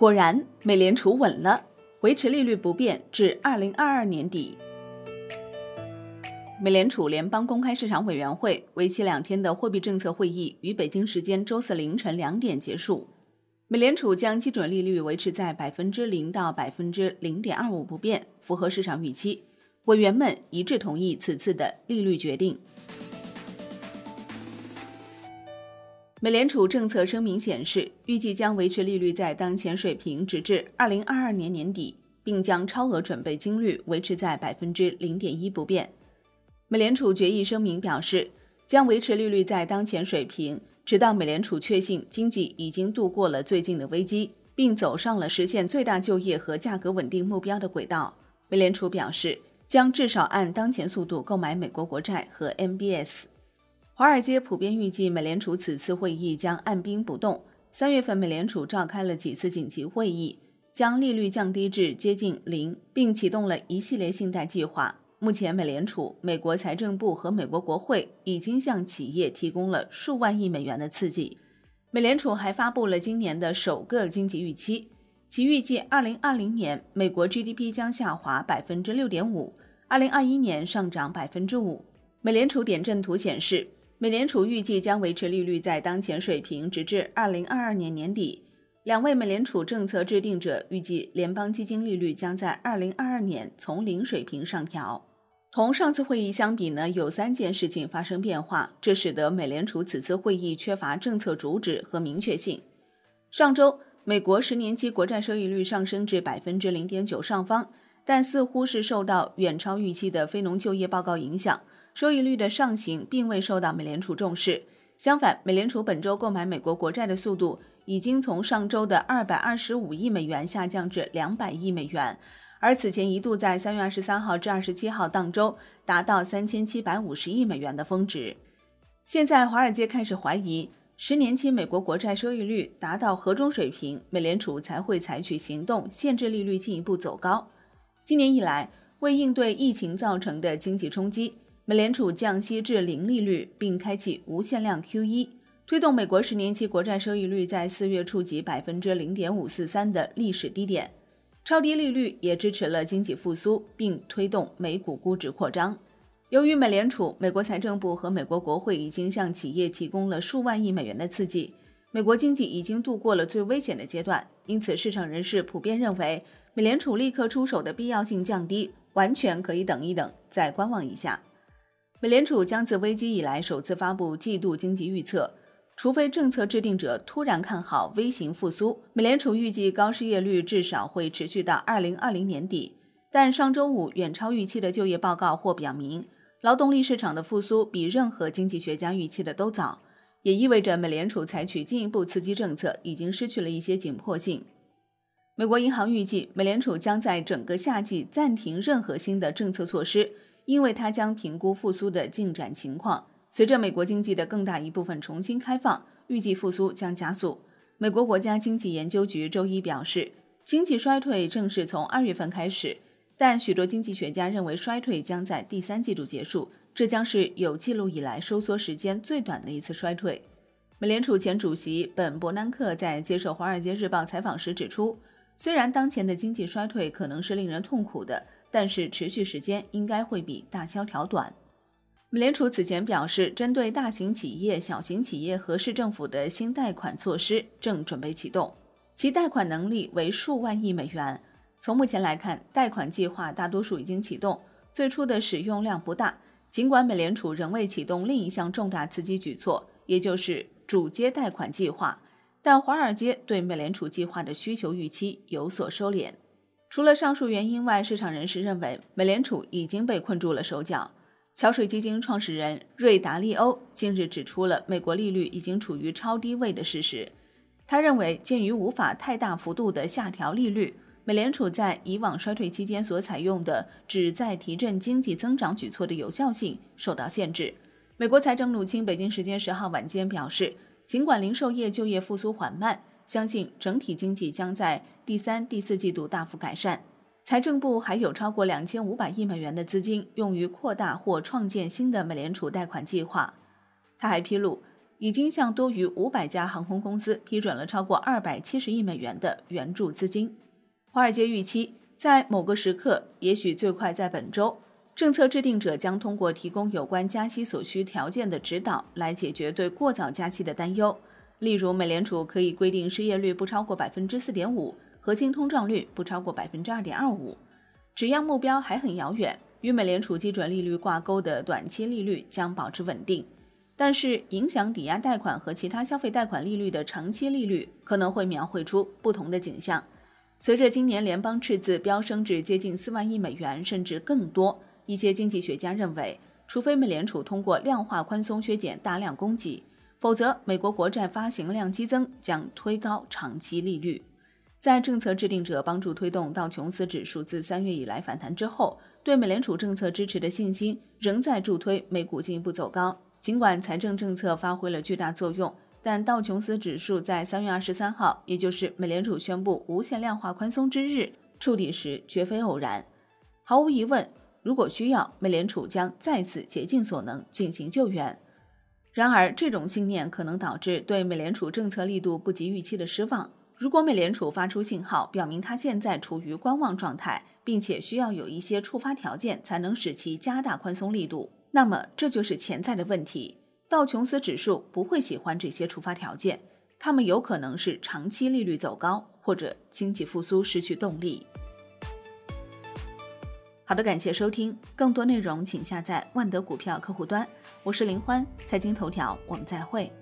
果然，美联储稳了，维持利率不变至二零二二年底。美联储联邦公开市场委员会为期两天的货币政策会议于北京时间周四凌晨两点结束。美联储将基准利率维持在百分之零到百分之零点二五不变，符合市场预期。委员们一致同意此次的利率决定。美联储政策声明显示，预计将维持利率在当前水平直至二零二二年年底，并将超额准备金率维持在百分之零点一不变。美联储决议声明表示，将维持利率在当前水平，直到美联储确信经济已经度过了最近的危机，并走上了实现最大就业和价格稳定目标的轨道。美联储表示，将至少按当前速度购买美国国债和 MBS。华尔街普遍预计，美联储此次会议将按兵不动。三月份，美联储召开了几次紧急会议，将利率降低至接近零，并启动了一系列信贷计划。目前，美联储、美国财政部和美国国会已经向企业提供了数万亿美元的刺激。美联储还发布了今年的首个经济预期，其预计2020年美国 GDP 将下滑百分之六点五，2021年上涨百分之五。美联储点阵图显示。美联储预计将维持利率在当前水平，直至二零二二年年底。两位美联储政策制定者预计，联邦基金利率将在二零二二年从零水平上调。同上次会议相比呢，有三件事情发生变化，这使得美联储此次会议缺乏政策主旨和明确性。上周，美国十年期国债收益率上升至百分之零点九上方，但似乎是受到远超预期的非农就业报告影响。收益率的上行并未受到美联储重视，相反，美联储本周购买美国国债的速度已经从上周的二百二十五亿美元下降至两百亿美元，而此前一度在三月二十三号至二十七号当周达到三千七百五十亿美元的峰值。现在，华尔街开始怀疑，十年期美国国债收益率达到何种水平，美联储才会采取行动限制利率进一步走高。今年以来，为应对疫情造成的经济冲击。美联储降息至零利率，并开启无限量 QE，推动美国十年期国债收益率在四月触及百分之零点五四三的历史低点。超低利率也支持了经济复苏，并推动美股估值扩张。由于美联储、美国财政部和美国国会已经向企业提供了数万亿美元的刺激，美国经济已经度过了最危险的阶段。因此，市场人士普遍认为，美联储立刻出手的必要性降低，完全可以等一等，再观望一下。美联储将自危机以来首次发布季度经济预测，除非政策制定者突然看好 V 型复苏，美联储预计高失业率至少会持续到二零二零年底。但上周五远超预期的就业报告或表明，劳动力市场的复苏比任何经济学家预期的都早，也意味着美联储采取进一步刺激政策已经失去了一些紧迫性。美国银行预计，美联储将在整个夏季暂停任何新的政策措施。因为它将评估复苏的进展情况。随着美国经济的更大一部分重新开放，预计复苏将加速。美国国家经济研究局周一表示，经济衰退正是从二月份开始，但许多经济学家认为衰退将在第三季度结束，这将是有记录以来收缩时间最短的一次衰退。美联储前主席本·伯南克在接受《华尔街日报》采访时指出，虽然当前的经济衰退可能是令人痛苦的。但是持续时间应该会比大萧条短。美联储此前表示，针对大型企业、小型企业和市政府的新贷款措施正准备启动，其贷款能力为数万亿美元。从目前来看，贷款计划大多数已经启动，最初的使用量不大。尽管美联储仍未启动另一项重大刺激举措，也就是主接贷款计划，但华尔街对美联储计划的需求预期有所收敛。除了上述原因外，市场人士认为美联储已经被困住了手脚。桥水基金创始人瑞达利欧近日指出了美国利率已经处于超低位的事实。他认为，鉴于无法太大幅度的下调利率，美联储在以往衰退期间所采用的旨在提振经济增长举措的有效性受到限制。美国财政努钦北京时间十号晚间表示，尽管零售业就业复苏缓慢。相信整体经济将在第三、第四季度大幅改善。财政部还有超过两千五百亿美元的资金用于扩大或创建新的美联储贷款计划。他还披露，已经向多于五百家航空公司批准了超过二百七十亿美元的援助资金。华尔街预期，在某个时刻，也许最快在本周，政策制定者将通过提供有关加息所需条件的指导，来解决对过早加息的担忧。例如，美联储可以规定失业率不超过百分之四点五，核心通胀率不超过百分之二点二五。只要目标还很遥远，与美联储基准利率挂钩的短期利率将保持稳定。但是，影响抵押贷款和其他消费贷款利率的长期利率可能会描绘出不同的景象。随着今年联邦赤字飙升至接近四万亿美元，甚至更多，一些经济学家认为，除非美联储通过量化宽松削减大量供给，否则美国国债发行量激增将推高长期利率。在政策制定者帮助推动道琼斯指数自三月以来反弹之后，对美联储政策支持的信心仍在助推美股进一步走高。尽管财政政策发挥了巨大作用，但道琼斯指数在三月二十三号，也就是美联储宣布无限量化宽松之日触底时，绝非偶然。毫无疑问，如果需要，美联储将再次竭尽所能进行救援。然而，这种信念可能导致对美联储政策力度不及预期的失望。如果美联储发出信号，表明它现在处于观望状态，并且需要有一些触发条件才能使其加大宽松力度。那么，这就是潜在的问题。道琼斯指数不会喜欢这些触发条件，它们有可能是长期利率走高，或者经济复苏失去动力。好的，感谢收听，更多内容请下载万德股票客户端。我是林欢，财经头条，我们再会。